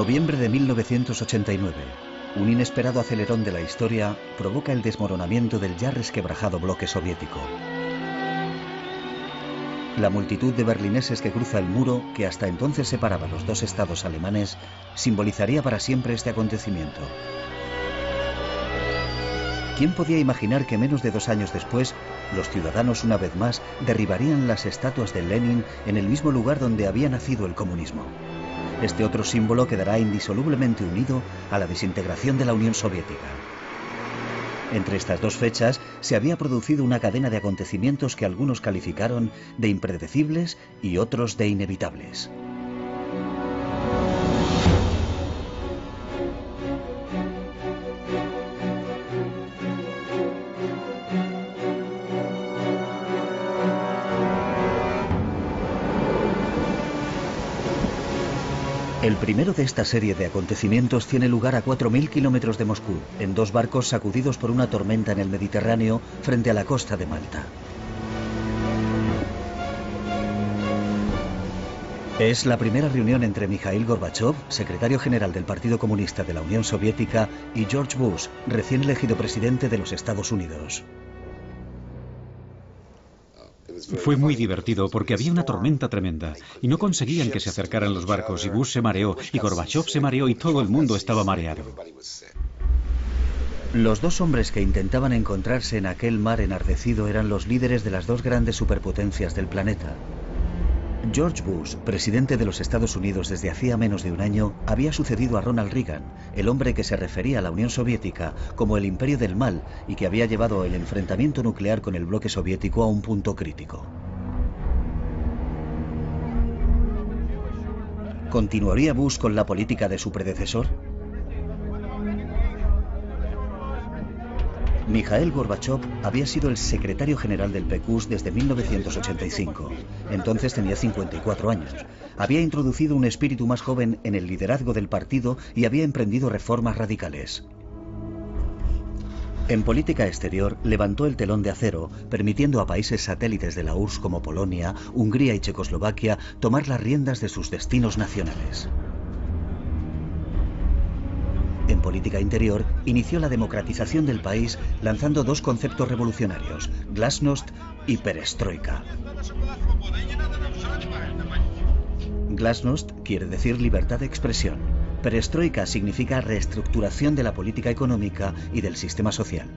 Noviembre de 1989. Un inesperado acelerón de la historia provoca el desmoronamiento del ya resquebrajado bloque soviético. La multitud de berlineses que cruza el muro, que hasta entonces separaba los dos estados alemanes, simbolizaría para siempre este acontecimiento. ¿Quién podía imaginar que menos de dos años después, los ciudadanos una vez más derribarían las estatuas de Lenin en el mismo lugar donde había nacido el comunismo? Este otro símbolo quedará indisolublemente unido a la desintegración de la Unión Soviética. Entre estas dos fechas se había producido una cadena de acontecimientos que algunos calificaron de impredecibles y otros de inevitables. El primero de esta serie de acontecimientos tiene lugar a 4.000 kilómetros de Moscú, en dos barcos sacudidos por una tormenta en el Mediterráneo frente a la costa de Malta. Es la primera reunión entre Mikhail Gorbachev, secretario general del Partido Comunista de la Unión Soviética, y George Bush, recién elegido presidente de los Estados Unidos. Fue muy divertido porque había una tormenta tremenda y no conseguían que se acercaran los barcos y Bush se mareó y Gorbachev se mareó y todo el mundo estaba mareado. Los dos hombres que intentaban encontrarse en aquel mar enardecido eran los líderes de las dos grandes superpotencias del planeta. George Bush, presidente de los Estados Unidos desde hacía menos de un año, había sucedido a Ronald Reagan, el hombre que se refería a la Unión Soviética como el imperio del mal y que había llevado el enfrentamiento nuclear con el bloque soviético a un punto crítico. ¿Continuaría Bush con la política de su predecesor? Mikhail Gorbachev había sido el secretario general del PQS desde 1985. Entonces tenía 54 años. Había introducido un espíritu más joven en el liderazgo del partido y había emprendido reformas radicales. En política exterior levantó el telón de acero, permitiendo a países satélites de la URSS como Polonia, Hungría y Checoslovaquia tomar las riendas de sus destinos nacionales. En política interior, inició la democratización del país lanzando dos conceptos revolucionarios, glasnost y perestroika. Glasnost quiere decir libertad de expresión. Perestroika significa reestructuración de la política económica y del sistema social.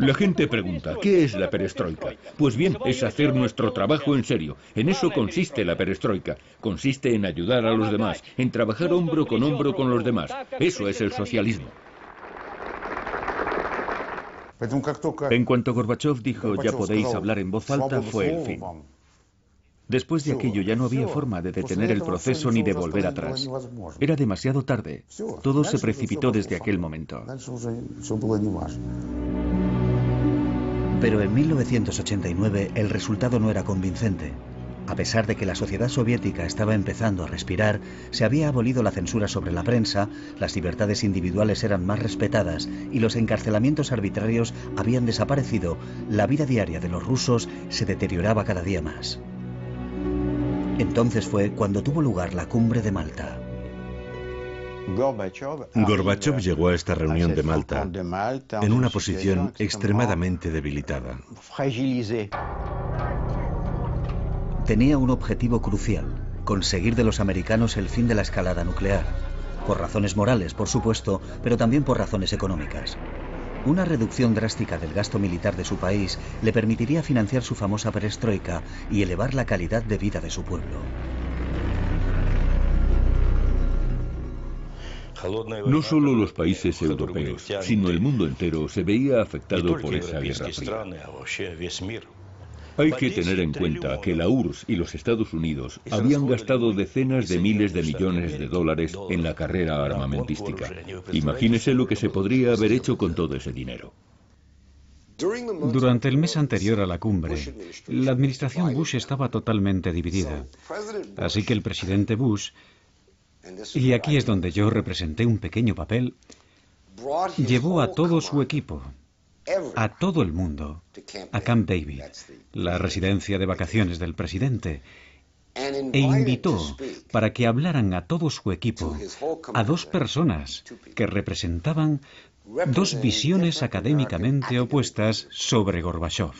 La gente pregunta, ¿qué es la perestroika? Pues bien, es hacer nuestro trabajo en serio. En eso consiste la perestroika. Consiste en ayudar a los demás, en trabajar hombro con hombro con los demás. Eso es el socialismo. En cuanto Gorbachev dijo ya podéis hablar en voz alta, fue el fin. Después de aquello ya no había forma de detener el proceso ni de volver atrás. Era demasiado tarde. Todo se precipitó desde aquel momento. Pero en 1989 el resultado no era convincente. A pesar de que la sociedad soviética estaba empezando a respirar, se había abolido la censura sobre la prensa, las libertades individuales eran más respetadas y los encarcelamientos arbitrarios habían desaparecido, la vida diaria de los rusos se deterioraba cada día más. Entonces fue cuando tuvo lugar la cumbre de Malta. Gorbachev llegó a esta reunión de Malta en una posición extremadamente debilitada. Tenía un objetivo crucial, conseguir de los americanos el fin de la escalada nuclear. Por razones morales, por supuesto, pero también por razones económicas. Una reducción drástica del gasto militar de su país le permitiría financiar su famosa perestroika y elevar la calidad de vida de su pueblo. No solo los países europeos, sino el mundo entero se veía afectado por esa guerra. Hay que tener en cuenta que la URSS y los Estados Unidos habían gastado decenas de miles de millones de dólares en la carrera armamentística. Imagínese lo que se podría haber hecho con todo ese dinero. Durante el mes anterior a la cumbre, la administración Bush estaba totalmente dividida. Así que el presidente Bush, y aquí es donde yo representé un pequeño papel, llevó a todo su equipo, a todo el mundo, a Camp David, la residencia de vacaciones del presidente, e invitó para que hablaran a todo su equipo a dos personas que representaban dos visiones académicamente opuestas sobre Gorbachev.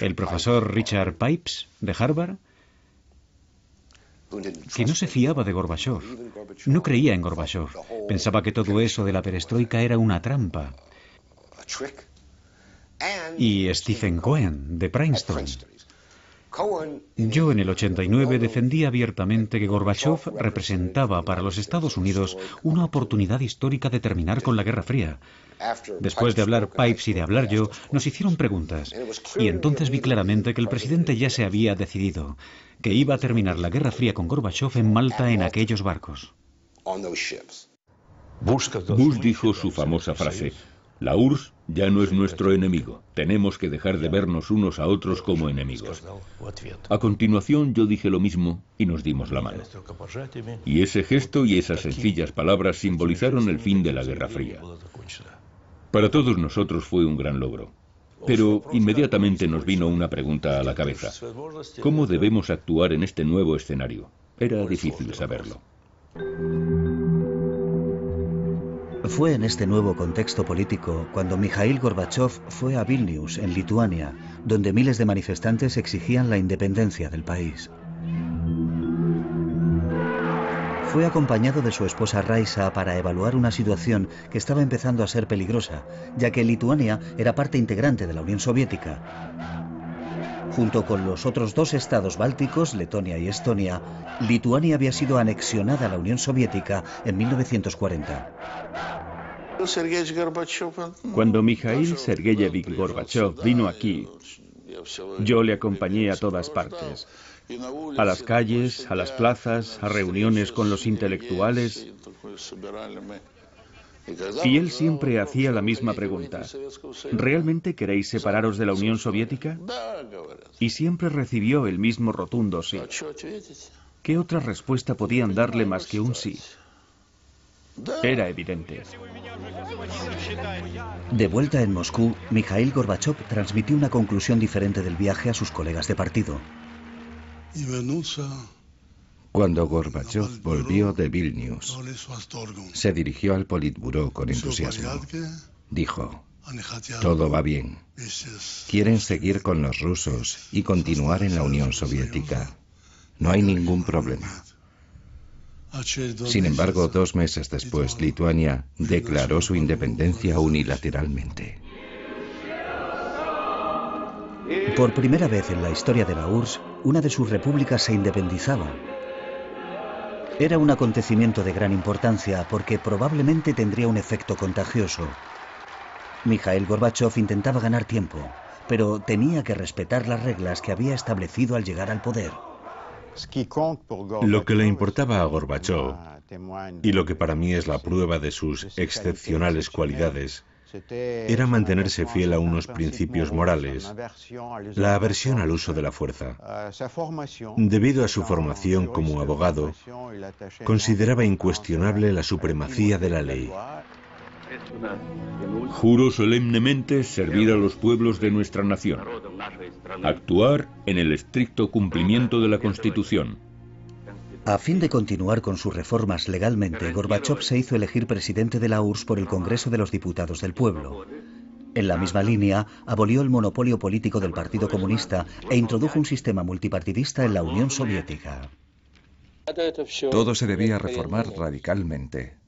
El profesor Richard Pipes, de Harvard, que no se fiaba de Gorbachev, no creía en Gorbachev, pensaba que todo eso de la perestroika era una trampa. Y Stephen Cohen, de Princeton, yo en el 89 defendí abiertamente que Gorbachev representaba para los Estados Unidos una oportunidad histórica de terminar con la Guerra Fría. Después de hablar Pipes y de hablar yo, nos hicieron preguntas. Y entonces vi claramente que el presidente ya se había decidido, que iba a terminar la Guerra Fría con Gorbachev en Malta en aquellos barcos. Bush dijo su famosa frase, la URSS ya no es nuestro enemigo. Tenemos que dejar de vernos unos a otros como enemigos. A continuación yo dije lo mismo y nos dimos la mano. Y ese gesto y esas sencillas palabras simbolizaron el fin de la Guerra Fría. Para todos nosotros fue un gran logro. Pero inmediatamente nos vino una pregunta a la cabeza. ¿Cómo debemos actuar en este nuevo escenario? Era difícil saberlo. Fue en este nuevo contexto político cuando Mikhail Gorbachev fue a Vilnius, en Lituania, donde miles de manifestantes exigían la independencia del país. Fue acompañado de su esposa Raisa para evaluar una situación que estaba empezando a ser peligrosa, ya que Lituania era parte integrante de la Unión Soviética. Junto con los otros dos estados bálticos, Letonia y Estonia, Lituania había sido anexionada a la Unión Soviética en 1940. Cuando Mikhail Sergeyevich Gorbachev vino aquí, yo le acompañé a todas partes. A las calles, a las plazas, a reuniones con los intelectuales. Y él siempre hacía la misma pregunta. ¿Realmente queréis separaros de la Unión Soviética? Y siempre recibió el mismo rotundo sí. ¿Qué otra respuesta podían darle más que un sí? Era evidente. De vuelta en Moscú, Mikhail Gorbachev transmitió una conclusión diferente del viaje a sus colegas de partido. Cuando Gorbachev volvió de Vilnius, se dirigió al Politburó con entusiasmo. Dijo, todo va bien. Quieren seguir con los rusos y continuar en la Unión Soviética. No hay ningún problema. Sin embargo, dos meses después, Lituania declaró su independencia unilateralmente. Por primera vez en la historia de la URSS, una de sus repúblicas se independizaba. Era un acontecimiento de gran importancia porque probablemente tendría un efecto contagioso. Mikhail Gorbachev intentaba ganar tiempo, pero tenía que respetar las reglas que había establecido al llegar al poder. Lo que le importaba a Gorbachev, y lo que para mí es la prueba de sus excepcionales cualidades, era mantenerse fiel a unos principios morales, la aversión al uso de la fuerza. Debido a su formación como abogado, consideraba incuestionable la supremacía de la ley. Juro solemnemente servir a los pueblos de nuestra nación, actuar en el estricto cumplimiento de la Constitución. A fin de continuar con sus reformas legalmente, Gorbachev se hizo elegir presidente de la URSS por el Congreso de los Diputados del Pueblo. En la misma línea, abolió el monopolio político del Partido Comunista e introdujo un sistema multipartidista en la Unión Soviética. Todo se debía reformar radicalmente.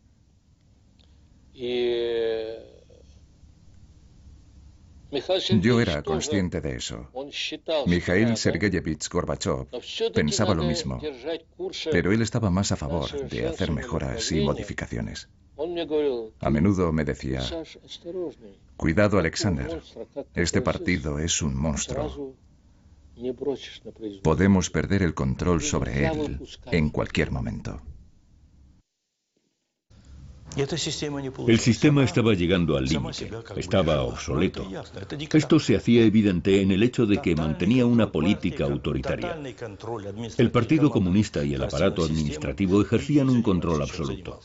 Yo era consciente de eso. Mikhail Sergeyevich Gorbachev pensaba lo mismo, pero él estaba más a favor de hacer mejoras y modificaciones. A menudo me decía, cuidado Alexander, este partido es un monstruo. Podemos perder el control sobre él en cualquier momento. El sistema estaba llegando al límite, estaba obsoleto. Esto se hacía evidente en el hecho de que mantenía una política autoritaria. El Partido Comunista y el aparato administrativo ejercían un control absoluto.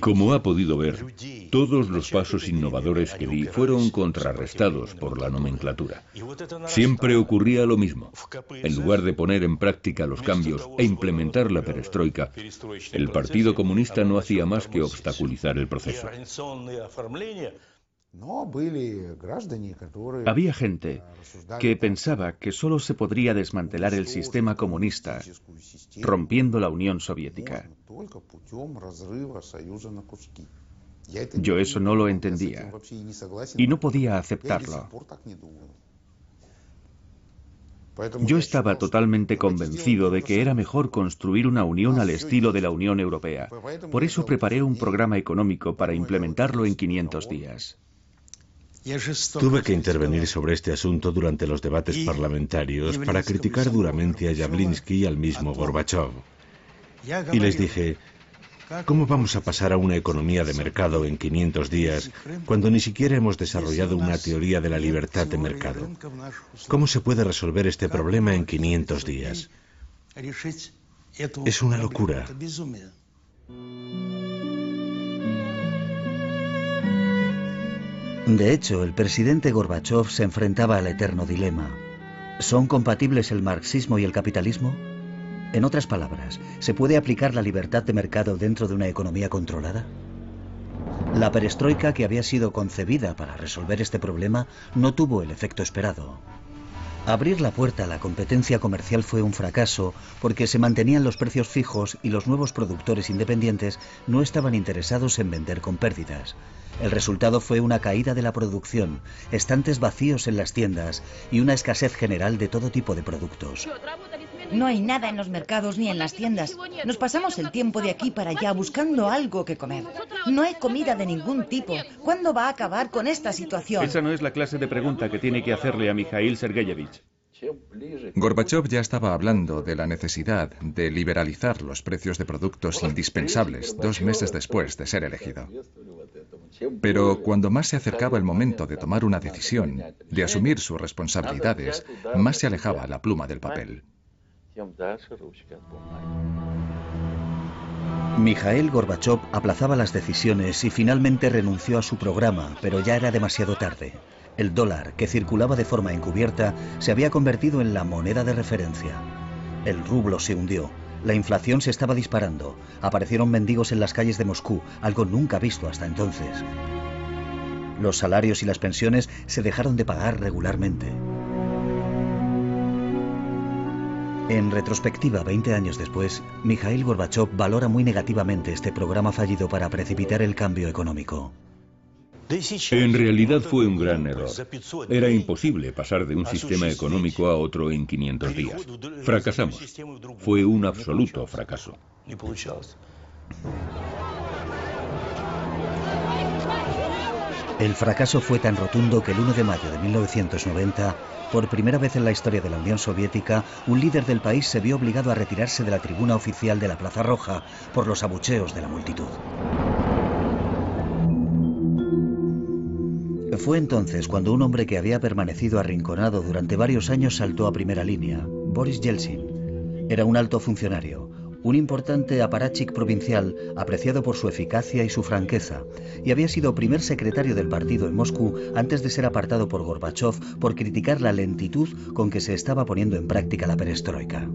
Como ha podido ver, todos los pasos innovadores que di fueron contrarrestados por la nomenclatura. Siempre ocurría lo mismo. En lugar de poner en práctica los cambios e implementar la perestroika, el Partido Comunista no hacía más que obstaculizar el proceso. Había gente que pensaba que solo se podría desmantelar el sistema comunista rompiendo la Unión Soviética. Yo eso no lo entendía y no podía aceptarlo. Yo estaba totalmente convencido de que era mejor construir una unión al estilo de la Unión Europea. Por eso preparé un programa económico para implementarlo en 500 días. Tuve que intervenir sobre este asunto durante los debates parlamentarios para criticar duramente a Yablinsky y al mismo Gorbachev. Y les dije, ¿cómo vamos a pasar a una economía de mercado en 500 días cuando ni siquiera hemos desarrollado una teoría de la libertad de mercado? ¿Cómo se puede resolver este problema en 500 días? Es una locura. De hecho, el presidente Gorbachev se enfrentaba al eterno dilema. ¿Son compatibles el marxismo y el capitalismo? En otras palabras, ¿se puede aplicar la libertad de mercado dentro de una economía controlada? La perestroika que había sido concebida para resolver este problema no tuvo el efecto esperado. Abrir la puerta a la competencia comercial fue un fracaso porque se mantenían los precios fijos y los nuevos productores independientes no estaban interesados en vender con pérdidas. El resultado fue una caída de la producción, estantes vacíos en las tiendas y una escasez general de todo tipo de productos. No hay nada en los mercados ni en las tiendas. Nos pasamos el tiempo de aquí para allá buscando algo que comer. No hay comida de ningún tipo. ¿Cuándo va a acabar con esta situación? Esa no es la clase de pregunta que tiene que hacerle a Mikhail Sergeyevich. Gorbachev ya estaba hablando de la necesidad de liberalizar los precios de productos indispensables dos meses después de ser elegido. Pero cuando más se acercaba el momento de tomar una decisión, de asumir sus responsabilidades, más se alejaba la pluma del papel. Mikhail Gorbachev aplazaba las decisiones y finalmente renunció a su programa, pero ya era demasiado tarde. El dólar, que circulaba de forma encubierta, se había convertido en la moneda de referencia. El rublo se hundió, la inflación se estaba disparando, aparecieron mendigos en las calles de Moscú, algo nunca visto hasta entonces. Los salarios y las pensiones se dejaron de pagar regularmente. En retrospectiva, 20 años después, Mikhail Gorbachev valora muy negativamente este programa fallido para precipitar el cambio económico. En realidad fue un gran error. Era imposible pasar de un sistema económico a otro en 500 días. Fracasamos. Fue un absoluto fracaso. El fracaso fue tan rotundo que el 1 de mayo de 1990, por primera vez en la historia de la Unión Soviética, un líder del país se vio obligado a retirarse de la tribuna oficial de la Plaza Roja por los abucheos de la multitud. Fue entonces cuando un hombre que había permanecido arrinconado durante varios años saltó a primera línea, Boris Yeltsin. Era un alto funcionario, un importante aparachik provincial apreciado por su eficacia y su franqueza, y había sido primer secretario del partido en Moscú antes de ser apartado por Gorbachev por criticar la lentitud con que se estaba poniendo en práctica la perestroika.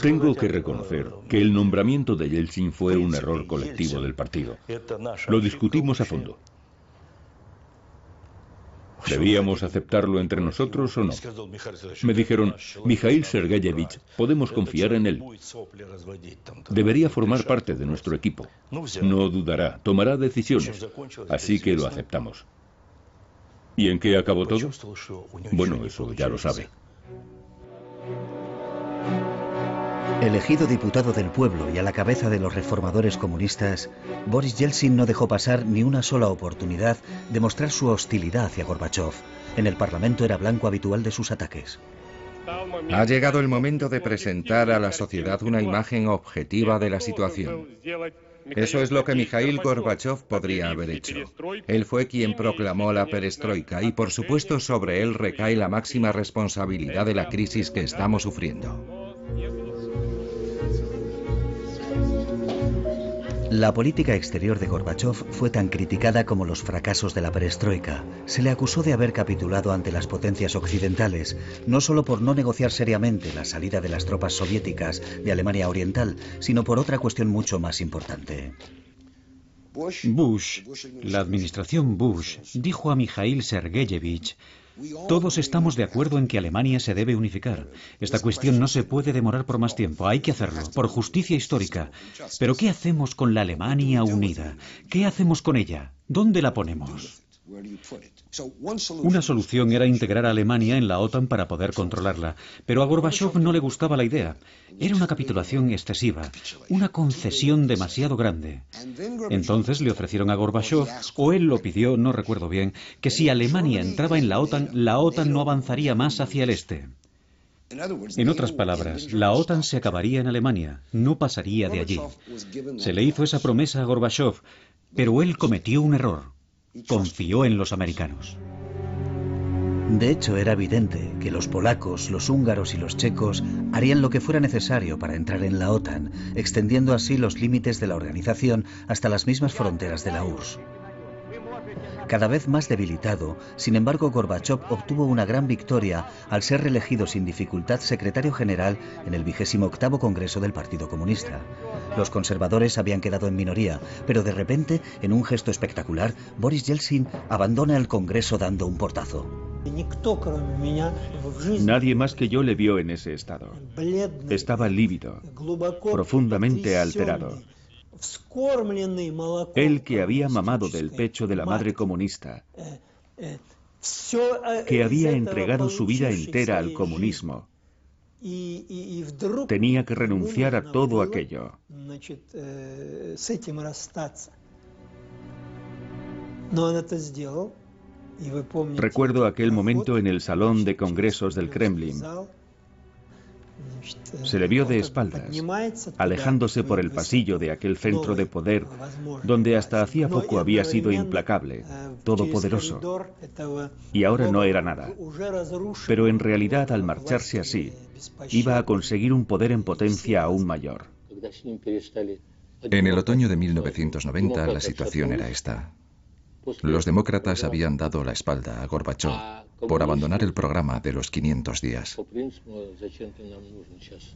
Tengo que reconocer que el nombramiento de Yeltsin fue un error colectivo del partido. Lo discutimos a fondo. ¿Debíamos aceptarlo entre nosotros o no? Me dijeron, Mikhail Sergeyevich, podemos confiar en él. Debería formar parte de nuestro equipo. No dudará, tomará decisiones. Así que lo aceptamos. ¿Y en qué acabó todo? Bueno, eso ya lo sabe. Elegido diputado del pueblo y a la cabeza de los reformadores comunistas, Boris Yeltsin no dejó pasar ni una sola oportunidad de mostrar su hostilidad hacia Gorbachev. En el Parlamento era blanco habitual de sus ataques. Ha llegado el momento de presentar a la sociedad una imagen objetiva de la situación. Eso es lo que Mikhail Gorbachev podría haber hecho. Él fue quien proclamó la perestroika y por supuesto sobre él recae la máxima responsabilidad de la crisis que estamos sufriendo. La política exterior de Gorbachev fue tan criticada como los fracasos de la perestroika. Se le acusó de haber capitulado ante las potencias occidentales, no solo por no negociar seriamente la salida de las tropas soviéticas de Alemania Oriental, sino por otra cuestión mucho más importante. Bush, la administración Bush, dijo a Mikhail Sergeyevich todos estamos de acuerdo en que Alemania se debe unificar. Esta cuestión no se puede demorar por más tiempo. Hay que hacerlo, por justicia histórica. Pero ¿qué hacemos con la Alemania unida? ¿Qué hacemos con ella? ¿Dónde la ponemos? Una solución era integrar a Alemania en la OTAN para poder controlarla, pero a Gorbachev no le gustaba la idea. Era una capitulación excesiva, una concesión demasiado grande. Entonces le ofrecieron a Gorbachev, o él lo pidió, no recuerdo bien, que si Alemania entraba en la OTAN, la OTAN no avanzaría más hacia el este. En otras palabras, la OTAN se acabaría en Alemania, no pasaría de allí. Se le hizo esa promesa a Gorbachev, pero él cometió un error confió en los americanos. De hecho, era evidente que los polacos, los húngaros y los checos harían lo que fuera necesario para entrar en la OTAN, extendiendo así los límites de la organización hasta las mismas fronteras de la URSS. Cada vez más debilitado, sin embargo, Gorbachev obtuvo una gran victoria al ser reelegido sin dificultad secretario general en el vigésimo octavo Congreso del Partido Comunista. Los conservadores habían quedado en minoría, pero de repente, en un gesto espectacular, Boris Yeltsin abandona el Congreso dando un portazo. Nadie más que yo le vio en ese estado. Estaba lívido, profundamente alterado. Él que había mamado del pecho de la madre comunista, que había entregado su vida entera al comunismo, tenía que renunciar a todo aquello. Recuerdo aquel momento en el salón de congresos del Kremlin. Se le vio de espaldas, alejándose por el pasillo de aquel centro de poder, donde hasta hacía poco había sido implacable, todopoderoso, y ahora no era nada. Pero en realidad, al marcharse así, iba a conseguir un poder en potencia aún mayor. En el otoño de 1990 la situación era esta. Los demócratas habían dado la espalda a Gorbachev por abandonar el programa de los 500 días.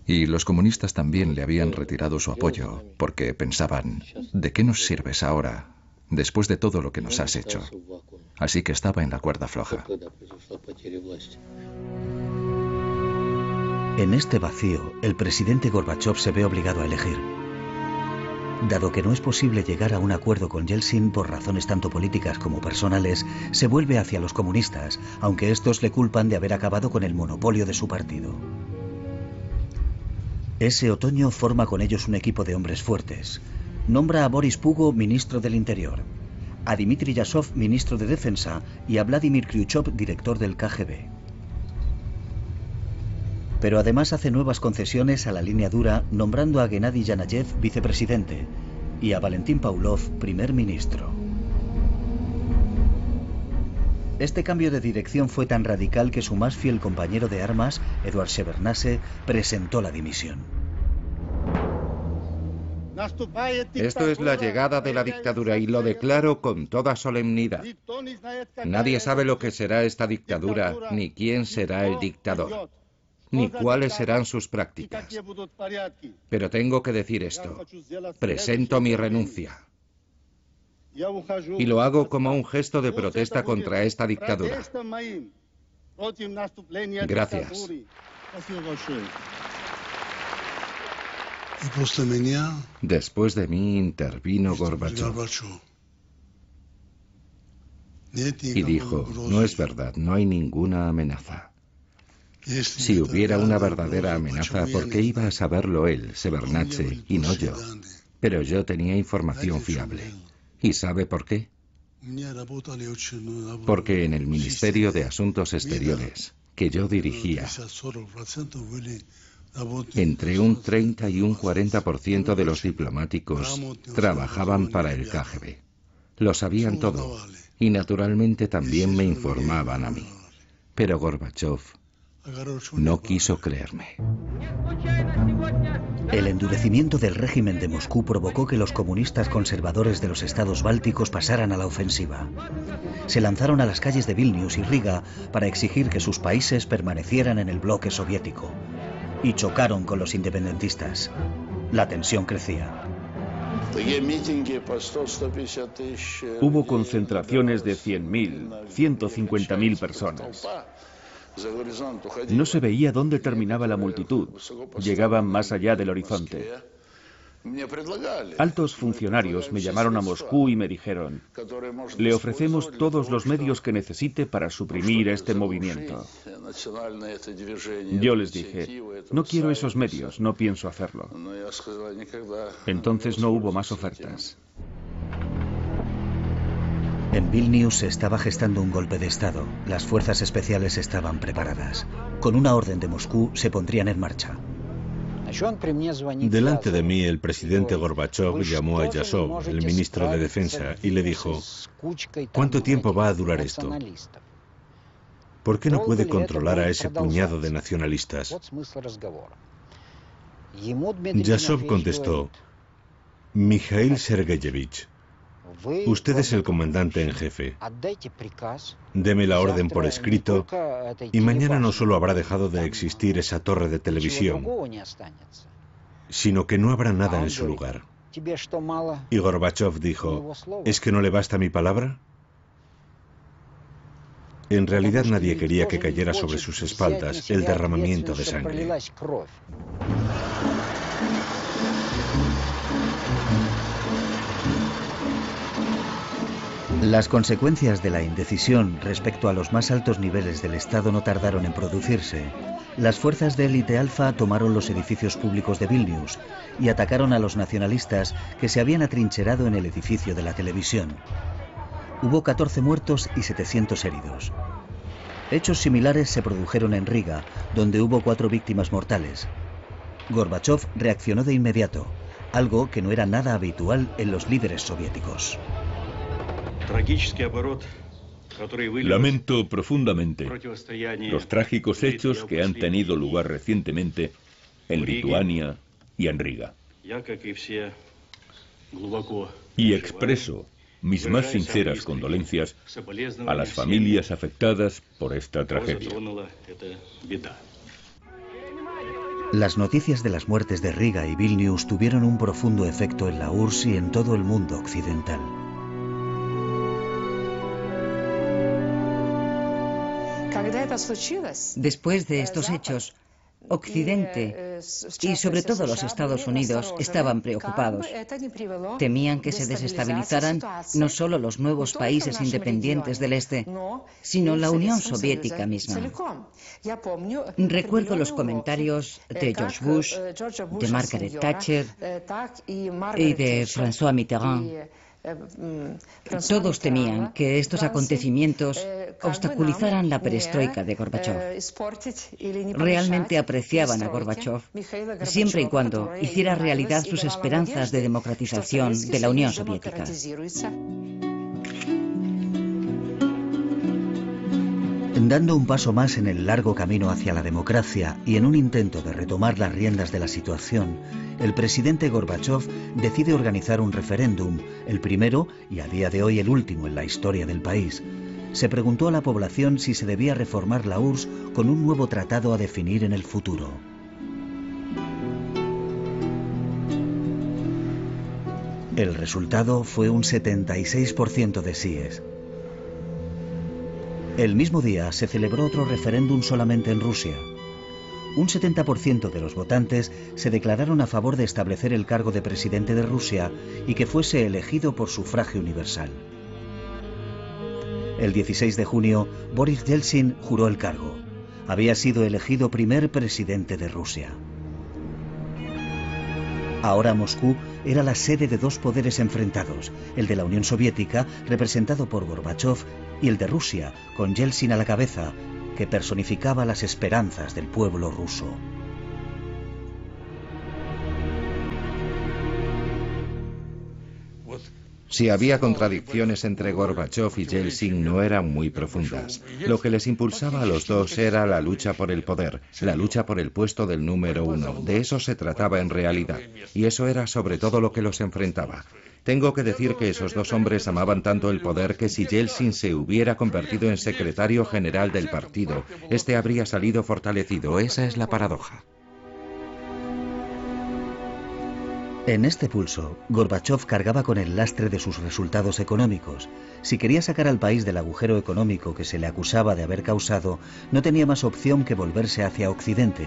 Y los comunistas también le habían retirado su apoyo porque pensaban, ¿de qué nos sirves ahora después de todo lo que nos has hecho? Así que estaba en la cuerda floja. En este vacío, el presidente Gorbachev se ve obligado a elegir. Dado que no es posible llegar a un acuerdo con Yeltsin por razones tanto políticas como personales, se vuelve hacia los comunistas, aunque estos le culpan de haber acabado con el monopolio de su partido. Ese otoño forma con ellos un equipo de hombres fuertes. Nombra a Boris Pugo ministro del Interior, a Dmitry Yasov ministro de Defensa y a Vladimir Kryuchov director del KGB pero además hace nuevas concesiones a la línea dura nombrando a Gennady Yanayev vicepresidente y a Valentín Pavlov primer ministro. Este cambio de dirección fue tan radical que su más fiel compañero de armas, Eduard Shevardnadze, presentó la dimisión. Esto es la llegada de la dictadura y lo declaro con toda solemnidad. Nadie sabe lo que será esta dictadura ni quién será el dictador ni cuáles serán sus prácticas. Pero tengo que decir esto. Presento mi renuncia. Y lo hago como un gesto de protesta contra esta dictadura. Gracias. Después de mí intervino Gorbachev. Y dijo, no es verdad, no hay ninguna amenaza. Si hubiera una verdadera amenaza, ¿por qué iba a saberlo él, Severnatche, y no yo? Pero yo tenía información fiable. ¿Y sabe por qué? Porque en el Ministerio de Asuntos Exteriores, que yo dirigía, entre un 30 y un 40% de los diplomáticos trabajaban para el KGB. Lo sabían todo y naturalmente también me informaban a mí. Pero Gorbachev No quiso creerme. El endurecimiento del régimen de Moscú provocó que los comunistas conservadores de los estados bálticos pasaran a la ofensiva. Se lanzaron a las calles de Vilnius y Riga para exigir que sus países permanecieran en el bloque soviético y chocaron con los independentistas. La tensión crecía. Hubo concentraciones de 100.000, 150.000 personas. No se veía dónde terminaba la multitud. Llegaban más allá del horizonte. Altos funcionarios me llamaron a Moscú y me dijeron, le ofrecemos todos los medios que necesite para suprimir este movimiento. Yo les dije, no quiero esos medios, no pienso hacerlo. Entonces no hubo más ofertas. En Vilnius se estaba gestando un golpe de Estado. Las fuerzas especiales estaban preparadas. Con una orden de Moscú se pondrían en marcha. Delante de mí el presidente Gorbachev llamó a Yasov, el ministro de Defensa, y le dijo, ¿cuánto tiempo va a durar esto? ¿Por qué no puede controlar a ese puñado de nacionalistas? Yasov contestó, Mikhail Sergeyevich, usted es el comandante en jefe. Deme la orden por escrito y mañana no solo habrá dejado de existir esa torre de televisión, sino que no habrá nada en su lugar. Y Gorbachev dijo, ¿es que no le basta mi palabra? En realidad nadie quería que cayera sobre sus espaldas el derramamiento de sangre. Las consecuencias de la indecisión respecto a los más altos niveles del Estado no tardaron en producirse. Las fuerzas de élite alfa tomaron los edificios públicos de Vilnius y atacaron a los nacionalistas que se habían atrincherado en el edificio de la televisión. Hubo 14 muertos y 700 heridos. Hechos similares se produjeron en Riga, donde hubo cuatro víctimas mortales. Gorbachev reaccionó de inmediato, algo que no era nada habitual en los líderes soviéticos. Lamento profundamente los trágicos hechos que han tenido lugar recientemente en Lituania y en Riga. Y expreso mis más sinceras condolencias a las familias afectadas por esta tragedia. Las noticias de las muertes de Riga y Vilnius tuvieron un profundo efecto en la URSS y en todo el mundo occidental. Después de estos hechos, Occidente y sobre todo los Estados Unidos estaban preocupados. Temían que se desestabilizaran no solo los nuevos países independientes del Este, sino la Unión Soviética misma. Recuerdo los comentarios de George Bush, de Margaret Thatcher y de François Mitterrand todos temían que estos acontecimientos obstaculizaran la perestroika de Gorbachev. Realmente apreciaban a Gorbachev siempre y cuando hiciera realidad sus esperanzas de democratización de la Unión Soviética. Dando un paso más en el largo camino hacia la democracia y en un intento de retomar las riendas de la situación, el presidente Gorbachev decide organizar un referéndum, el primero y a día de hoy el último en la historia del país. Se preguntó a la población si se debía reformar la URSS con un nuevo tratado a definir en el futuro. El resultado fue un 76% de síes. El mismo día se celebró otro referéndum solamente en Rusia. Un 70% de los votantes se declararon a favor de establecer el cargo de presidente de Rusia y que fuese elegido por sufragio universal. El 16 de junio, Boris Yeltsin juró el cargo. Había sido elegido primer presidente de Rusia. Ahora Moscú era la sede de dos poderes enfrentados, el de la Unión Soviética, representado por Gorbachev, y el de Rusia, con Yeltsin a la cabeza, que personificaba las esperanzas del pueblo ruso. Si había contradicciones entre Gorbachev y Yeltsin no eran muy profundas. Lo que les impulsaba a los dos era la lucha por el poder, la lucha por el puesto del número uno. De eso se trataba en realidad. Y eso era sobre todo lo que los enfrentaba. Tengo que decir que esos dos hombres amaban tanto el poder que si Yeltsin se hubiera convertido en secretario general del partido, este habría salido fortalecido. Esa es la paradoja. En este pulso, Gorbachev cargaba con el lastre de sus resultados económicos. Si quería sacar al país del agujero económico que se le acusaba de haber causado, no tenía más opción que volverse hacia Occidente,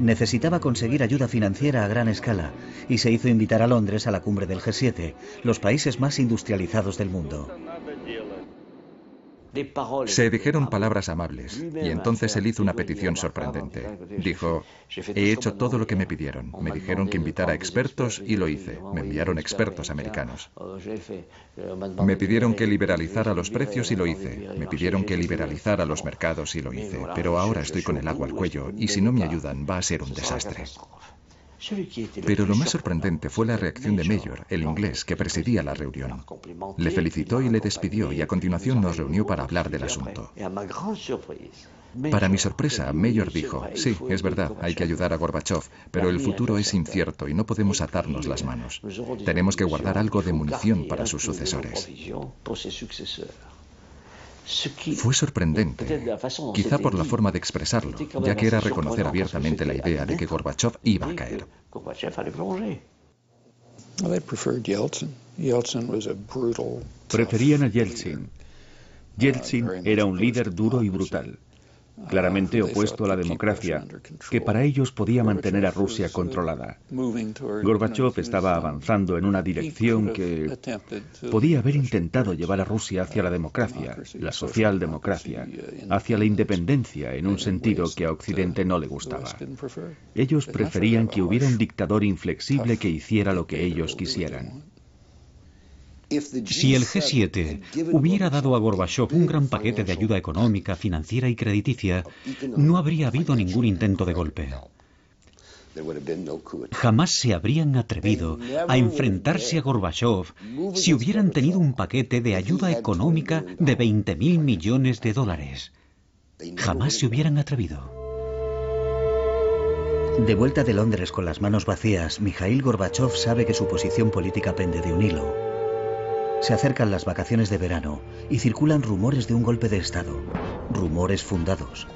necesitaba conseguir ayuda financiera a gran escala y se hizo invitar a Londres a la cumbre del G7, los países más industrializados del mundo. Se dijeron palabras amables y entonces él hizo una petición sorprendente. Dijo, he hecho todo lo que me pidieron. Me dijeron que invitara expertos y lo hice. Me enviaron expertos americanos. Me pidieron que liberalizara los precios y lo hice. Me pidieron que liberalizara los mercados y lo hice. Pero ahora estoy con el agua al cuello y si no me ayudan va a ser un desastre. Pero lo más sorprendente fue la reacción de Mayor, el inglés, que presidía la reunión. Le felicitó y le despidió y a continuación nos reunió para hablar del asunto. Para mi sorpresa, Mayor dijo, sí, es verdad, hay que ayudar a Gorbachev, pero el futuro es incierto y no podemos atarnos las manos. Tenemos que guardar algo de munición para sus sucesores. Fue sorprendente, quizá por la forma de expresarlo, ya que era reconocer abiertamente la idea de que Gorbachev iba a caer. Preferían a Yeltsin. Yeltsin era un líder duro y brutal claramente opuesto a la democracia, que para ellos podía mantener a Rusia controlada. Gorbachev estaba avanzando en una dirección que podía haber intentado llevar a Rusia hacia la democracia, la socialdemocracia, hacia la independencia en un sentido que a Occidente no le gustaba. Ellos preferían que hubiera un dictador inflexible que hiciera lo que ellos quisieran. Si el G7 hubiera dado a Gorbachev un gran paquete de ayuda económica, financiera y crediticia, no habría habido ningún intento de golpe. Jamás se habrían atrevido a enfrentarse a Gorbachev si hubieran tenido un paquete de ayuda económica de 20.000 millones de dólares. Jamás se hubieran atrevido. De vuelta de Londres con las manos vacías, Mikhail Gorbachev sabe que su posición política pende de un hilo. Se acercan las vacaciones de verano y circulan rumores de un golpe de Estado, rumores fundados.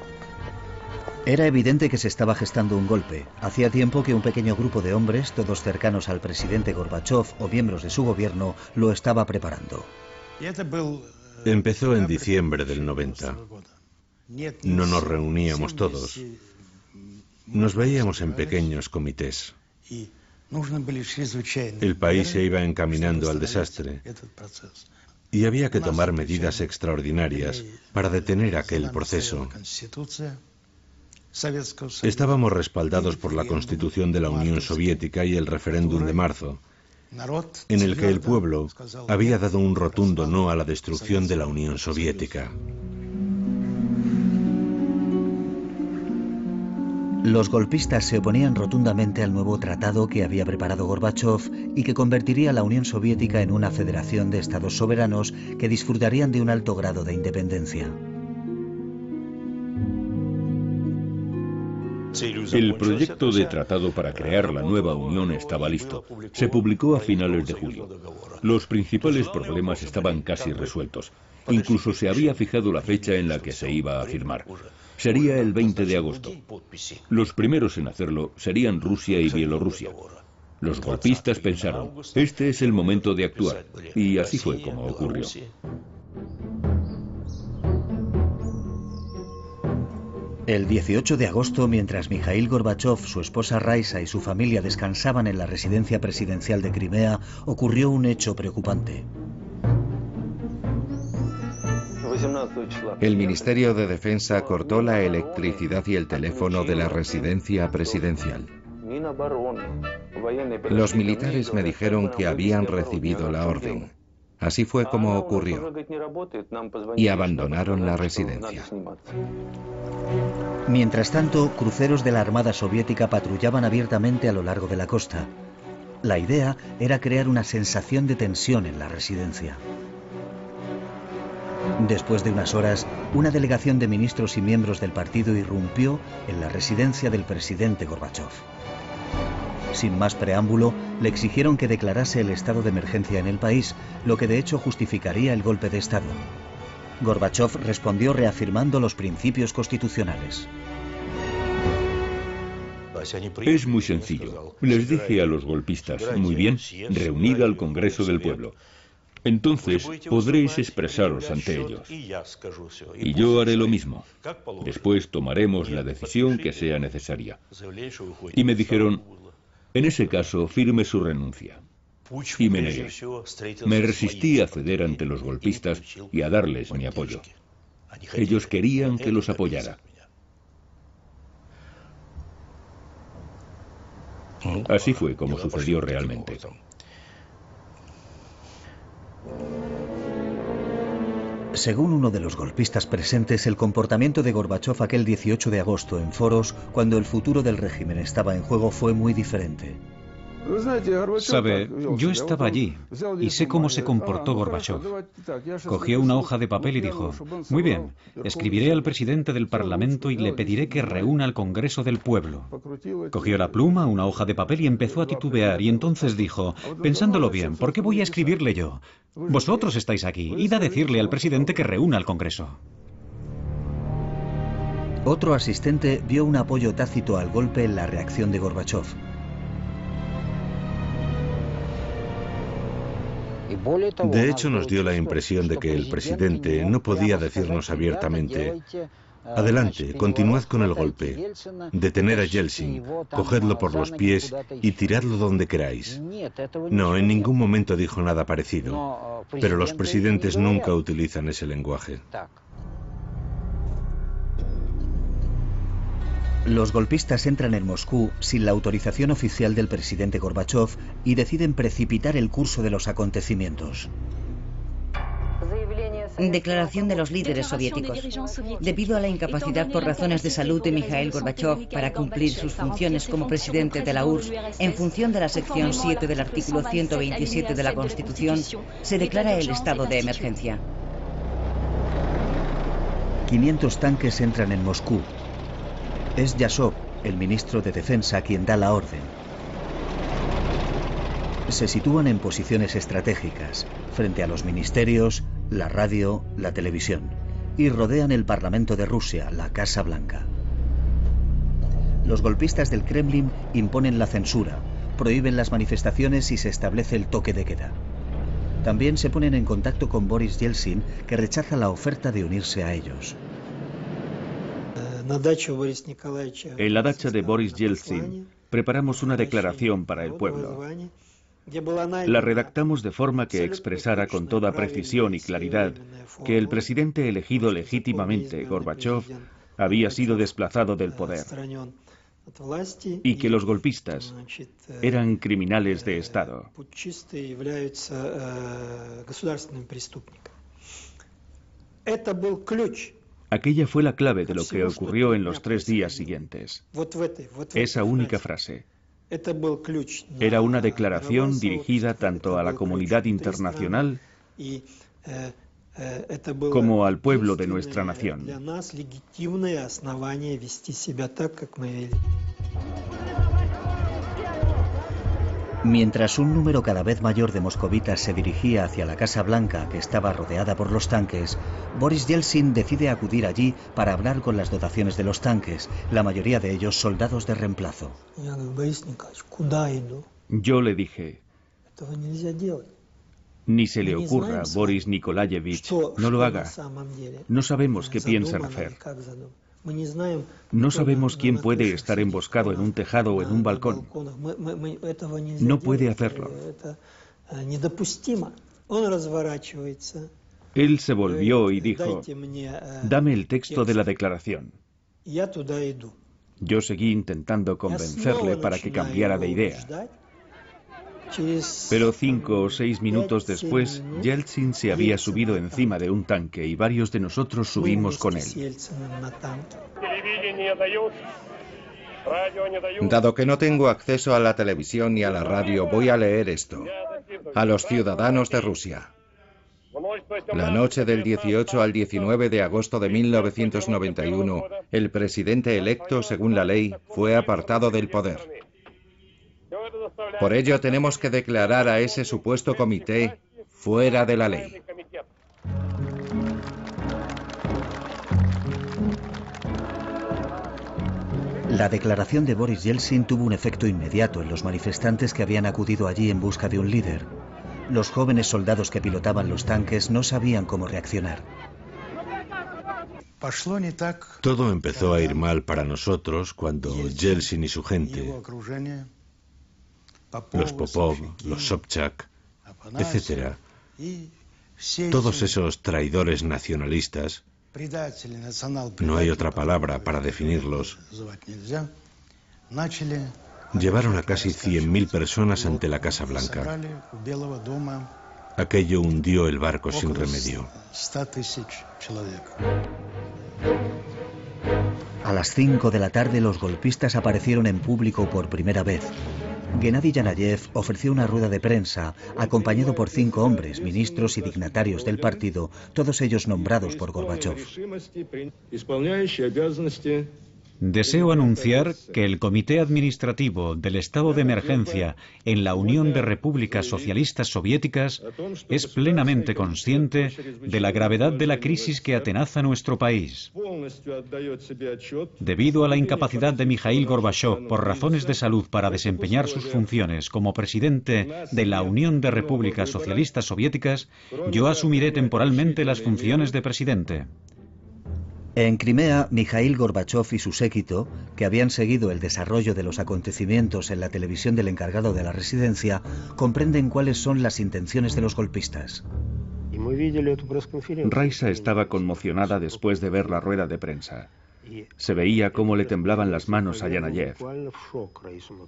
Era evidente que se estaba gestando un golpe. Hacía tiempo que un pequeño grupo de hombres, todos cercanos al presidente Gorbachev o miembros de su gobierno, lo estaba preparando. Empezó en diciembre del 90. No nos reuníamos todos. Nos veíamos en pequeños comités. El país se iba encaminando al desastre. y había que tomar medidas extraordinarias para detener aquel proceso. Estábamos respaldados por la Constitución de la Unión Soviética y el referéndum de marzo, en el que el pueblo había dado un rotundo no a la destrucción de la Unión Soviética. Los golpistas se oponían rotundamente al nuevo tratado que había preparado Gorbachev y que convertiría la Unión Soviética en una federación de estados soberanos que disfrutarían de un alto grado de independencia. El proyecto de tratado para crear la nueva Unión estaba listo. Se publicó a finales de julio. Los principales problemas estaban casi resueltos. Incluso se había fijado la fecha en la que se iba a firmar sería el 20 de agosto. Los primeros en hacerlo serían Rusia y Bielorrusia. Los golpistas pensaron, este es el momento de actuar, y así fue como ocurrió. El 18 de agosto, mientras Mikhail Gorbachev, su esposa Raisa y su familia descansaban en la residencia presidencial de Crimea, ocurrió un hecho preocupante. El Ministerio de Defensa cortó la electricidad y el teléfono de la residencia presidencial. Los militares me dijeron que habían recibido la orden. Así fue como ocurrió. Y abandonaron la residencia. Mientras tanto, cruceros de la Armada Soviética patrullaban abiertamente a lo largo de la costa. La idea era crear una sensación de tensión en la residencia. Después de unas horas, una delegación de ministros y miembros del partido irrumpió en la residencia del presidente Gorbachev. Sin más preámbulo, le exigieron que declarase el estado de emergencia en el país, lo que de hecho justificaría el golpe de Estado. Gorbachev respondió reafirmando los principios constitucionales. Es muy sencillo. Les dije a los golpistas, muy bien, reunid al Congreso del Pueblo. Entonces podréis expresaros ante ellos. Y yo haré lo mismo. Después tomaremos la decisión que sea necesaria. Y me dijeron, en ese caso, firme su renuncia. Y me negué. Me resistí a ceder ante los golpistas y a darles mi apoyo. Ellos querían que los apoyara. Así fue como sucedió realmente. Según uno de los golpistas presentes, el comportamiento de Gorbachev aquel 18 de agosto en foros, cuando el futuro del régimen estaba en juego, fue muy diferente. Sabe, yo estaba allí y sé cómo se comportó Gorbachev. Cogió una hoja de papel y dijo, muy bien, escribiré al presidente del Parlamento y le pediré que reúna al Congreso del Pueblo. Cogió la pluma, una hoja de papel y empezó a titubear y entonces dijo, pensándolo bien, ¿por qué voy a escribirle yo? Vosotros estáis aquí, id a decirle al presidente que reúna al Congreso. Otro asistente vio un apoyo tácito al golpe en la reacción de Gorbachev. De hecho, nos dio la impresión de que el presidente no podía decirnos abiertamente, adelante, continuad con el golpe, detener a Yeltsin, cogedlo por los pies y tiradlo donde queráis. No, en ningún momento dijo nada parecido, pero los presidentes nunca utilizan ese lenguaje. Los golpistas entran en Moscú sin la autorización oficial del presidente Gorbachev y deciden precipitar el curso de los acontecimientos. Declaración de los líderes soviéticos. Debido a la incapacidad por razones de salud de Mikhail Gorbachev para cumplir sus funciones como presidente de la URSS, en función de la sección 7 del artículo 127 de la Constitución, se declara el estado de emergencia. 500 tanques entran en Moscú, es Yasov, el ministro de Defensa, quien da la orden. Se sitúan en posiciones estratégicas, frente a los ministerios, la radio, la televisión, y rodean el Parlamento de Rusia, la Casa Blanca. Los golpistas del Kremlin imponen la censura, prohíben las manifestaciones y se establece el toque de queda. También se ponen en contacto con Boris Yeltsin, que rechaza la oferta de unirse a ellos. En la dacha de Boris Yeltsin preparamos una declaración para el pueblo. La redactamos de forma que expresara con toda precisión y claridad que el presidente elegido legítimamente, Gorbachev, había sido desplazado del poder y que los golpistas eran criminales de Estado. Aquella fue la clave de lo que ocurrió en los tres días siguientes. Esa única frase. Era una declaración dirigida tanto a la comunidad internacional como al pueblo de nuestra nación. Mientras un número cada vez mayor de moscovitas se dirigía hacia la Casa Blanca, que estaba rodeada por los tanques, Boris Yeltsin decide acudir allí para hablar con las dotaciones de los tanques, la mayoría de ellos soldados de reemplazo. Yo le dije, ni se le ocurra, Boris Nikolayevich, no lo haga. No sabemos qué piensan hacer. No sabemos quién puede estar emboscado en un tejado o en un balcón. No puede hacerlo. Él se volvió y dijo, dame el texto de la declaración. Yo seguí intentando convencerle para que cambiara de idea. Pero cinco o seis minutos después, Yeltsin se había subido encima de un tanque y varios de nosotros subimos con él. Dado que no tengo acceso a la televisión ni a la radio, voy a leer esto. A los ciudadanos de Rusia. La noche del 18 al 19 de agosto de 1991, el presidente electo, según la ley, fue apartado del poder. Por ello tenemos que declarar a ese supuesto comité fuera de la ley. La declaración de Boris Yeltsin tuvo un efecto inmediato en los manifestantes que habían acudido allí en busca de un líder. Los jóvenes soldados que pilotaban los tanques no sabían cómo reaccionar. Todo empezó a ir mal para nosotros cuando Yeltsin y su gente, los Popov, los Sobchak, etc., todos esos traidores nacionalistas, no hay otra palabra para definirlos. Llevaron a casi 100.000 personas ante la Casa Blanca. Aquello hundió el barco sin remedio. A las 5 de la tarde los golpistas aparecieron en público por primera vez. Gennady Yanayev ofreció una rueda de prensa, acompañado por cinco hombres, ministros y dignatarios del partido, todos ellos nombrados por Gorbachev. Deseo anunciar que el Comité Administrativo del Estado de Emergencia en la Unión de Repúblicas Socialistas Soviéticas es plenamente consciente de la gravedad de la crisis que atenaza nuestro país. Debido a la incapacidad de Mikhail Gorbachev por razones de salud para desempeñar sus funciones como presidente de la Unión de Repúblicas Socialistas Soviéticas, yo asumiré temporalmente las funciones de presidente. En Crimea, Mikhail Gorbachev y su séquito, que habían seguido el desarrollo de los acontecimientos en la televisión del encargado de la residencia, comprenden cuáles son las intenciones de los golpistas. Raisa estaba conmocionada después de ver la rueda de prensa. Se veía cómo le temblaban las manos a Yanayev.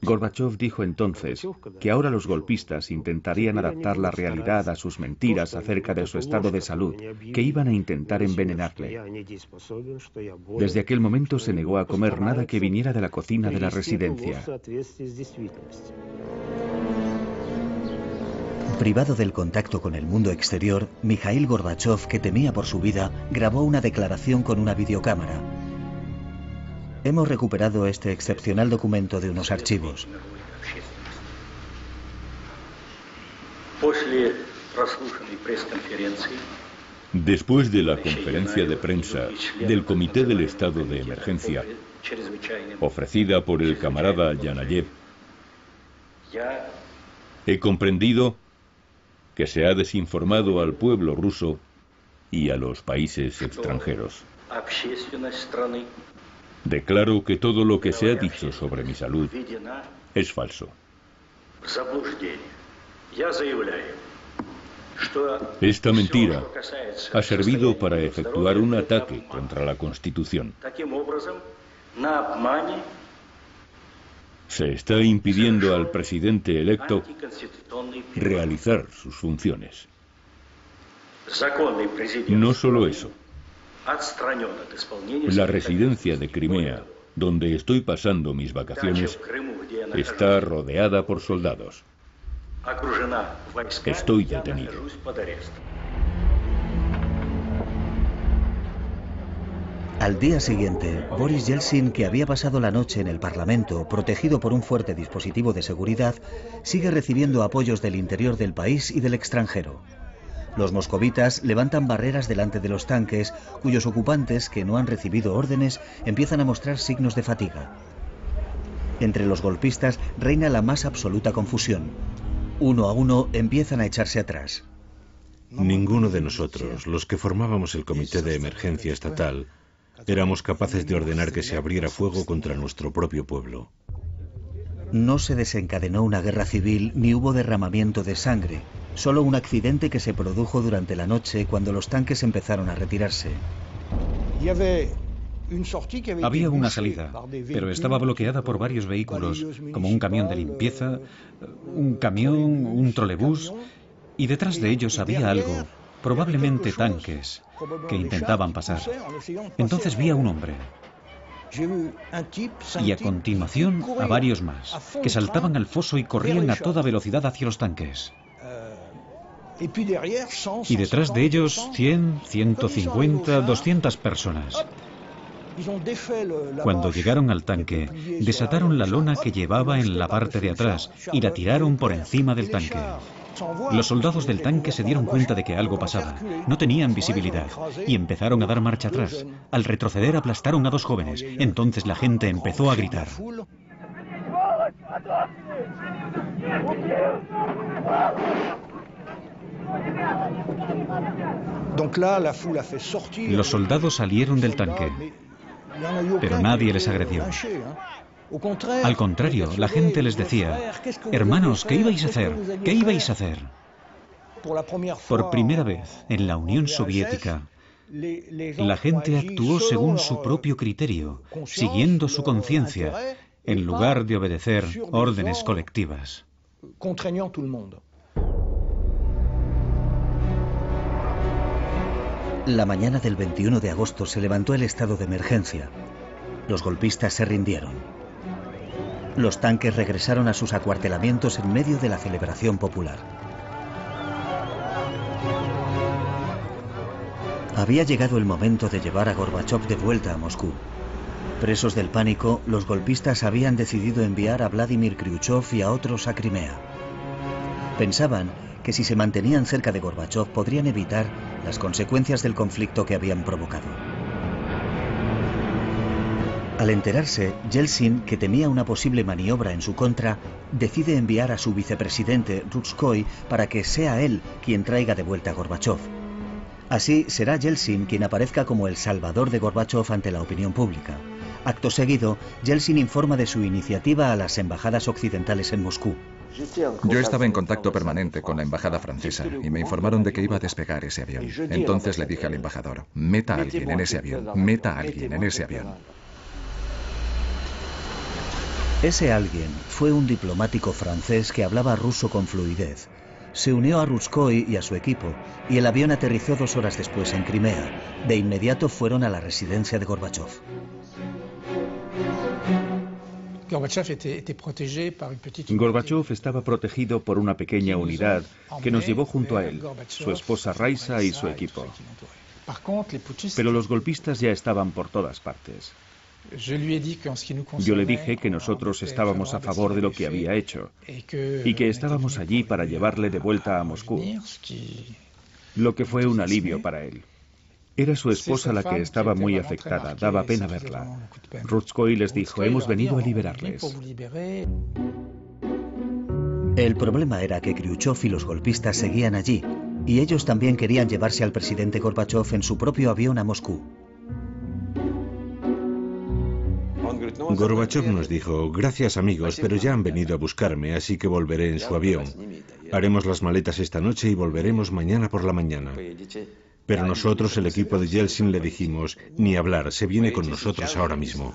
Gorbachev dijo entonces que ahora los golpistas intentarían adaptar la realidad a sus mentiras acerca de su estado de salud, que iban a intentar envenenarle. Desde aquel momento se negó a comer nada que viniera de la cocina de la residencia. Privado del contacto con el mundo exterior, Mikhail Gorbachev, que temía por su vida, grabó una declaración con una videocámara. Hemos recuperado este excepcional documento de unos archivos. Después de la conferencia de prensa del Comité del Estado de Emergencia, ofrecida por el camarada Yanayev, he comprendido que se ha desinformado al pueblo ruso y a los países extranjeros. Declaro que todo lo que se ha dicho sobre mi salud es falso. Esta mentira ha servido para efectuar un ataque contra la Constitución. Se está impidiendo al presidente electo realizar sus funciones. No solo eso. La residencia de Crimea, donde estoy pasando mis vacaciones, está rodeada por soldados. Estoy detenido. Al día siguiente, Boris Yeltsin, que había pasado la noche en el Parlamento, protegido por un fuerte dispositivo de seguridad, sigue recibiendo apoyos del interior del país y del extranjero. Los moscovitas levantan barreras delante de los tanques, cuyos ocupantes, que no han recibido órdenes, empiezan a mostrar signos de fatiga. Entre los golpistas reina la más absoluta confusión. Uno a uno empiezan a echarse atrás. Ninguno de nosotros, los que formábamos el Comité de Emergencia Estatal, éramos capaces de ordenar que se abriera fuego contra nuestro propio pueblo. No se desencadenó una guerra civil ni hubo derramamiento de sangre, Solo un accidente que se produjo durante la noche cuando los tanques empezaron a retirarse. Había una salida, pero estaba bloqueada por varios vehículos, como un camión de limpieza, un camión, un trolebús, y detrás de ellos había algo, probablemente tanques, que intentaban pasar. Entonces vi a un hombre. Y a continuación a varios más, que saltaban al foso y corrían a toda velocidad hacia los tanques. Y detrás de ellos 100, 150, 200 personas. Cuando llegaron al tanque, desataron la lona que llevaba en la parte de atrás y la tiraron por encima del tanque. Los soldados del tanque se dieron cuenta de que algo pasaba. No tenían visibilidad y empezaron a dar marcha atrás. Al retroceder aplastaron a dos jóvenes. Entonces la gente empezó a gritar. Los soldados salieron del tanque, pero nadie les agredió. Al contrario, la gente les decía, hermanos, ¿qué ibais a hacer? ¿Qué ibais a hacer? Por primera vez en la Unión Soviética, la gente actuó según su propio criterio, siguiendo su conciencia, en lugar de obedecer órdenes colectivas. La mañana del 21 de agosto se levantó el estado de emergencia. Los golpistas se rindieron. Los tanques regresaron a sus acuartelamientos en medio de la celebración popular. Había llegado el momento de llevar a Gorbachev de vuelta a Moscú. Presos del pánico, los golpistas habían decidido enviar a Vladimir Khrushchev y a otros a Crimea. Pensaban que si se mantenían cerca de Gorbachev podrían evitar las consecuencias del conflicto que habían provocado. Al enterarse, Yeltsin, que temía una posible maniobra en su contra, decide enviar a su vicepresidente Rutskoy para que sea él quien traiga de vuelta a Gorbachev. Así será Yeltsin quien aparezca como el salvador de Gorbachev ante la opinión pública. Acto seguido, Yeltsin informa de su iniciativa a las embajadas occidentales en Moscú. Yo estaba en contacto permanente con la embajada francesa y me informaron de que iba a despegar ese avión. Entonces le dije al embajador, meta a alguien en ese avión, meta a alguien en ese avión. Ese alguien fue un diplomático francés que hablaba ruso con fluidez. Se unió a Ruskoy y a su equipo, y el avión aterrizó dos horas después en Crimea. De inmediato fueron a la residencia de Gorbachev. Gorbachev estaba protegido por una pequeña unidad que nos llevó junto a él, su esposa Raisa y su equipo. Pero los golpistas ya estaban por todas partes. Yo le dije que nosotros estábamos a favor de lo que había hecho y que estábamos allí para llevarle de vuelta a Moscú, lo que fue un alivio para él. Era su esposa la que estaba muy afectada, daba pena verla. Rutskoy les dijo, hemos venido a liberarles. El problema era que Khrushchev y los golpistas seguían allí, y ellos también querían llevarse al presidente Gorbachev en su propio avión a Moscú. Gorbachev nos dijo, gracias amigos, pero ya han venido a buscarme, así que volveré en su avión. Haremos las maletas esta noche y volveremos mañana por la mañana. Pero nosotros, el equipo de Yeltsin, le dijimos, ni hablar, se viene con nosotros ahora mismo.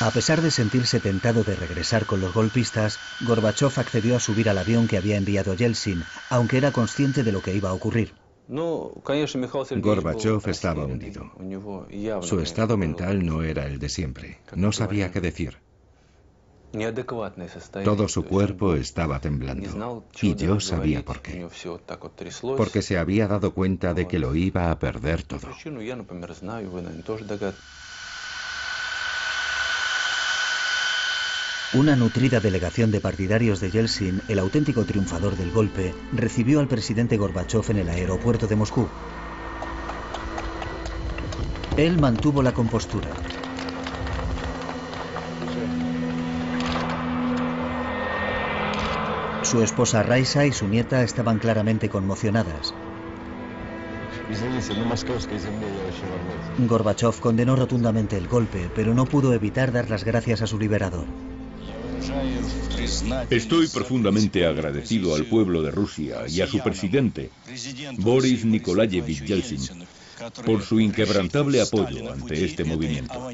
A pesar de sentirse tentado de regresar con los golpistas, Gorbachev accedió a subir al avión que había enviado Yeltsin, aunque era consciente de lo que iba a ocurrir. Gorbachev estaba hundido. Su estado mental no era el de siempre. No sabía qué decir. Todo su cuerpo estaba temblando. Y yo sabía por qué. Porque se había dado cuenta de que lo iba a perder todo. Una nutrida delegación de partidarios de Yeltsin, el auténtico triunfador del golpe, recibió al presidente Gorbachev en el aeropuerto de Moscú. Él mantuvo la compostura. Su esposa Raisa y su nieta estaban claramente conmocionadas. Gorbachev condenó rotundamente el golpe, pero no pudo evitar dar las gracias a su liberador. Estoy profundamente agradecido al pueblo de Rusia y a su presidente, Boris Nikolayevich Yeltsin, por su inquebrantable apoyo ante este movimiento.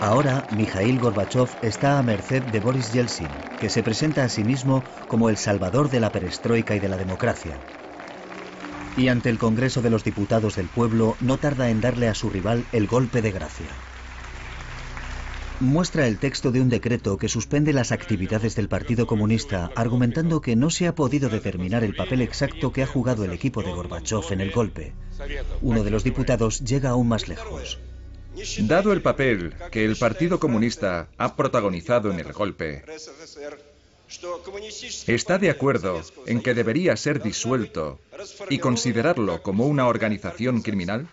Ahora, Mikhail Gorbachev está a merced de Boris Yeltsin, que se presenta a sí mismo como el salvador de la perestroika y de la democracia. Y ante el Congreso de los Diputados del Pueblo no tarda en darle a su rival el golpe de gracia. Muestra el texto de un decreto que suspende las actividades del Partido Comunista, argumentando que no se ha podido determinar el papel exacto que ha jugado el equipo de Gorbachev en el golpe. Uno de los diputados llega aún más lejos. Dado el papel que el Partido Comunista ha protagonizado en el golpe, ¿está de acuerdo en que debería ser disuelto y considerarlo como una organización criminal?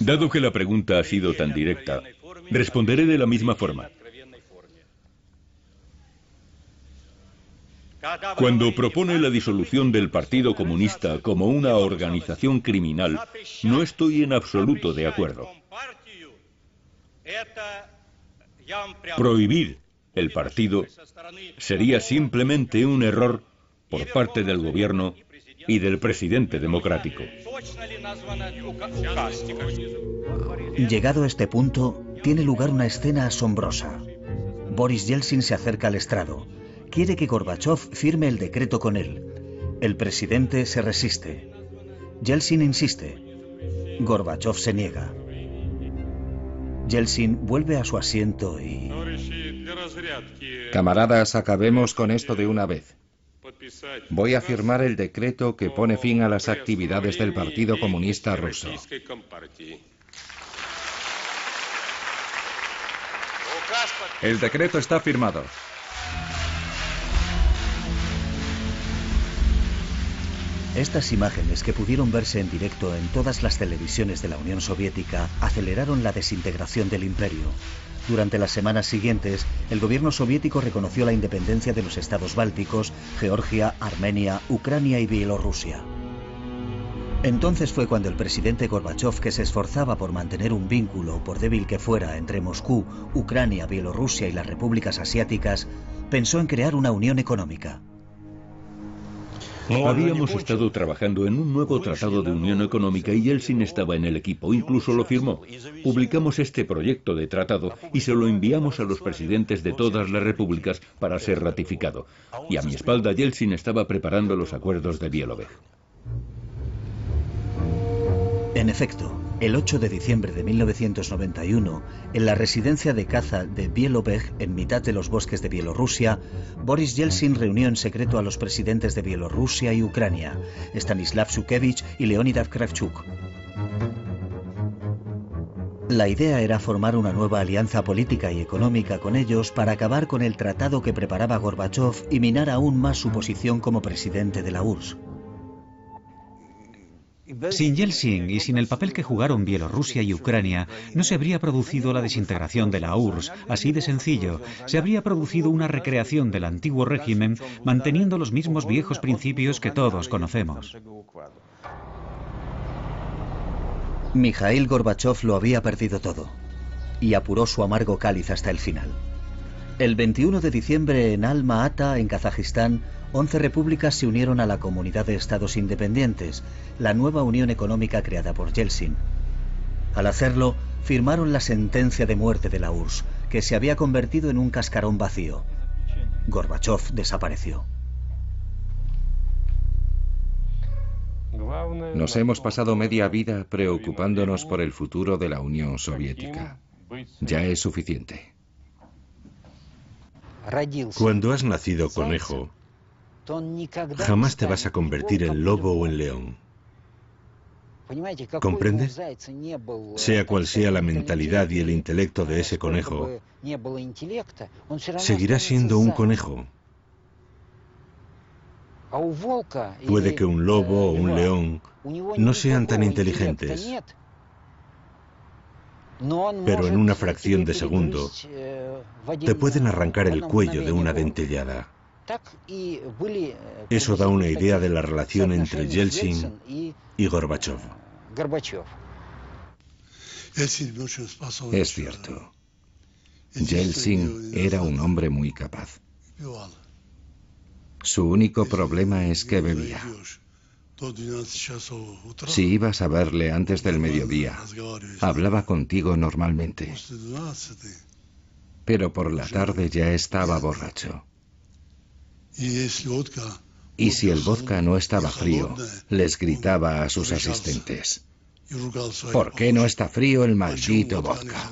Dado que la pregunta ha sido tan directa, responderé de la misma forma. Cuando propone la disolución del Partido Comunista como una organización criminal, no estoy en absoluto de acuerdo. Prohibir el partido sería simplemente un error por parte del gobierno y del presidente democrático. Llegado a este punto, tiene lugar una escena asombrosa. Boris Yeltsin se acerca al estrado. Quiere que Gorbachev firme el decreto con él. El presidente se resiste. Yeltsin insiste. Gorbachev se niega. Yeltsin vuelve a su asiento y... Camaradas, acabemos con esto de una vez. Voy a firmar el decreto que pone fin a las actividades del Partido Comunista Ruso. El decreto está firmado. Estas imágenes que pudieron verse en directo en todas las televisiones de la Unión Soviética aceleraron la desintegración del imperio. Durante las semanas siguientes, el gobierno soviético reconoció la independencia de los estados bálticos, Georgia, Armenia, Ucrania y Bielorrusia. Entonces fue cuando el presidente Gorbachev, que se esforzaba por mantener un vínculo, por débil que fuera, entre Moscú, Ucrania, Bielorrusia y las repúblicas asiáticas, pensó en crear una unión económica. Habíamos estado trabajando en un nuevo tratado de unión económica y Yeltsin estaba en el equipo, incluso lo firmó. Publicamos este proyecto de tratado y se lo enviamos a los presidentes de todas las repúblicas para ser ratificado. Y a mi espalda Yeltsin estaba preparando los acuerdos de Bielovej. En efecto, el 8 de diciembre de 1991, en la residencia de caza de Bielovej, en mitad de los bosques de Bielorrusia, Boris Yeltsin reunió en secreto a los presidentes de Bielorrusia y Ucrania, Stanislav Shukevich y Leonid Kravchuk. La idea era formar una nueva alianza política y económica con ellos para acabar con el tratado que preparaba Gorbachev y minar aún más su posición como presidente de la URSS. Sin Yeltsin y sin el papel que jugaron Bielorrusia y Ucrania, no se habría producido la desintegración de la URSS, así de sencillo. Se habría producido una recreación del antiguo régimen, manteniendo los mismos viejos principios que todos conocemos. Mikhail Gorbachev lo había perdido todo y apuró su amargo cáliz hasta el final. El 21 de diciembre en Alma-Ata, en Kazajistán, 11 repúblicas se unieron a la Comunidad de Estados Independientes, la nueva unión económica creada por Yeltsin. Al hacerlo, firmaron la sentencia de muerte de la URSS, que se había convertido en un cascarón vacío. Gorbachev desapareció. Nos hemos pasado media vida preocupándonos por el futuro de la Unión Soviética. Ya es suficiente. Cuando has nacido conejo, Jamás te vas a convertir en lobo o en león. ¿Comprende? Sea cual sea la mentalidad y el intelecto de ese conejo, seguirá siendo un conejo. Puede que un lobo o un león no sean tan inteligentes, pero en una fracción de segundo te pueden arrancar el cuello de una dentellada. Eso da una idea de la relación entre Yeltsin y Gorbachev. Es cierto. Yeltsin era un hombre muy capaz. Su único problema es que bebía. Si ibas a verle antes del mediodía, hablaba contigo normalmente. Pero por la tarde ya estaba borracho. Y si el vodka no estaba frío, les gritaba a sus asistentes. ¿Por qué no está frío el maldito vodka?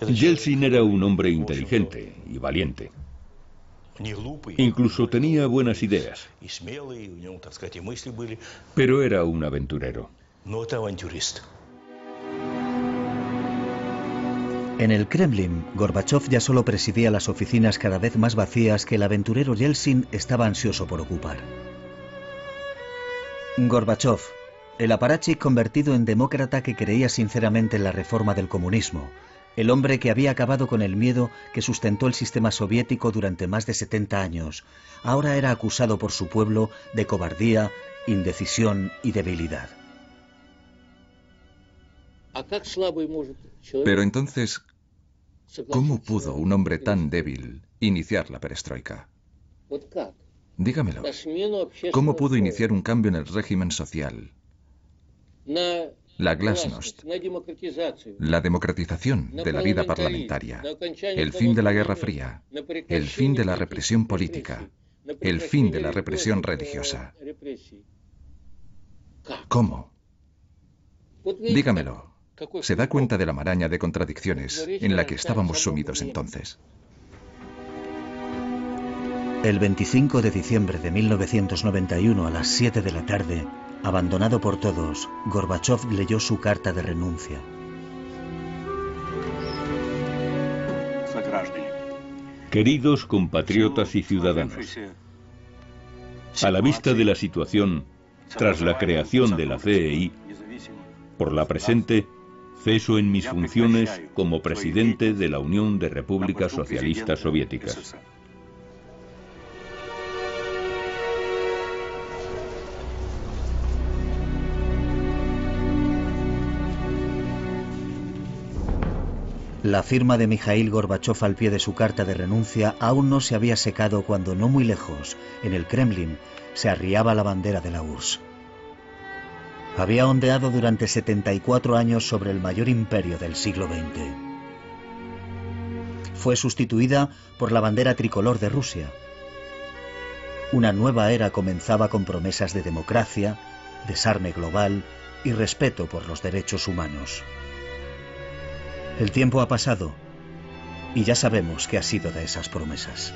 Yeltsin era un hombre inteligente y valiente. Incluso tenía buenas ideas. Pero era un aventurero. En el Kremlin, Gorbachev ya solo presidía las oficinas cada vez más vacías que el aventurero Yeltsin estaba ansioso por ocupar. Gorbachev, el aparachic convertido en demócrata que creía sinceramente en la reforma del comunismo, el hombre que había acabado con el miedo que sustentó el sistema soviético durante más de 70 años, ahora era acusado por su pueblo de cobardía, indecisión y debilidad. Pero entonces, ¿cómo pudo un hombre tan débil iniciar la perestroika? Dígamelo. ¿Cómo pudo iniciar un cambio en el régimen social? la glasnost, la democratización de la vida parlamentaria, el fin de la Guerra Fría, el fin de la represión política, el fin de la represión religiosa. ¿Cómo? Dígamelo. ¿Se da cuenta de la maraña de contradicciones en la que estábamos sumidos entonces? El 25 de diciembre de 1991 a las 7 de la tarde, Abandonado por todos, Gorbachev leyó su carta de renuncia. Queridos compatriotas y ciudadanos, a la vista de la situación tras la creación de la CEI, por la presente, ceso en mis funciones como presidente de la Unión de Repúblicas Socialistas Soviéticas. La firma de Mikhail Gorbachev al pie de su carta de renuncia aún no se había secado cuando no muy lejos, en el Kremlin, se arriaba la bandera de la URSS. Había ondeado durante 74 años sobre el mayor imperio del siglo XX. Fue sustituida por la bandera tricolor de Rusia. Una nueva era comenzaba con promesas de democracia, desarme global y respeto por los derechos humanos. El tiempo ha pasado y ya sabemos qué ha sido de esas promesas.